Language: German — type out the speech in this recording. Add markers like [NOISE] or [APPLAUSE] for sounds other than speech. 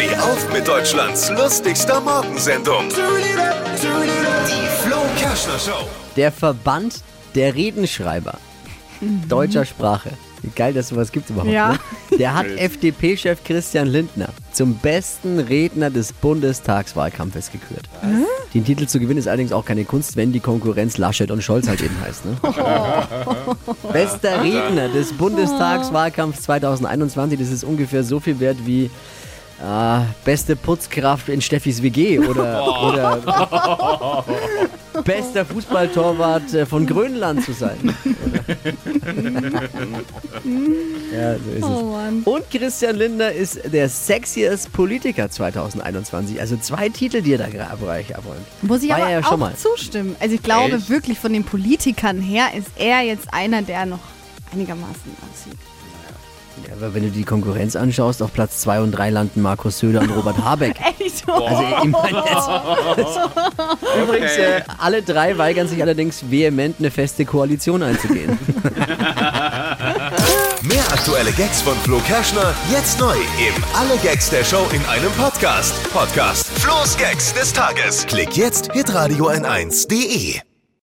Steh auf mit Deutschlands lustigster Morgensendung. Die Flo Kerschner Show. Der Verband der Redenschreiber deutscher Sprache. Wie geil, dass sowas gibt überhaupt. Ja. Ne? Der hat [LAUGHS] FDP-Chef Christian Lindner zum besten Redner des Bundestagswahlkampfes gekürt. Den Titel zu gewinnen ist allerdings auch keine Kunst, wenn die Konkurrenz Laschet und Scholz halt eben heißt. Ne? [LAUGHS] Bester Redner des Bundestagswahlkampfs 2021, das ist ungefähr so viel wert wie äh, beste Putzkraft in Steffis WG oder, [LAUGHS] oder bester Fußballtorwart äh, von Grönland zu sein. [LAUGHS] ja, so ist Oh Mann. es. Und Christian Lindner ist der sexiest Politiker 2021. Also zwei Titel, die er da gerade abräumt. Muss ich War aber er ja auch schon mal. zustimmen. Also ich glaube Echt? wirklich von den Politikern her ist er jetzt einer, der noch einigermaßen aussieht. Ja, aber wenn du die Konkurrenz anschaust, auf Platz 2 und 3 landen Markus Söder und Robert Habeck. [LAUGHS] Echt so? Also ich meine jetzt. [LAUGHS] Übrigens, äh, alle drei weigern sich allerdings vehement, eine feste Koalition einzugehen. [LAUGHS] Mehr aktuelle Gags von Flo Kerschner jetzt neu im Alle Gags der Show in einem Podcast. Podcast Flo's Gags des Tages. Klick jetzt hitradio n1.de.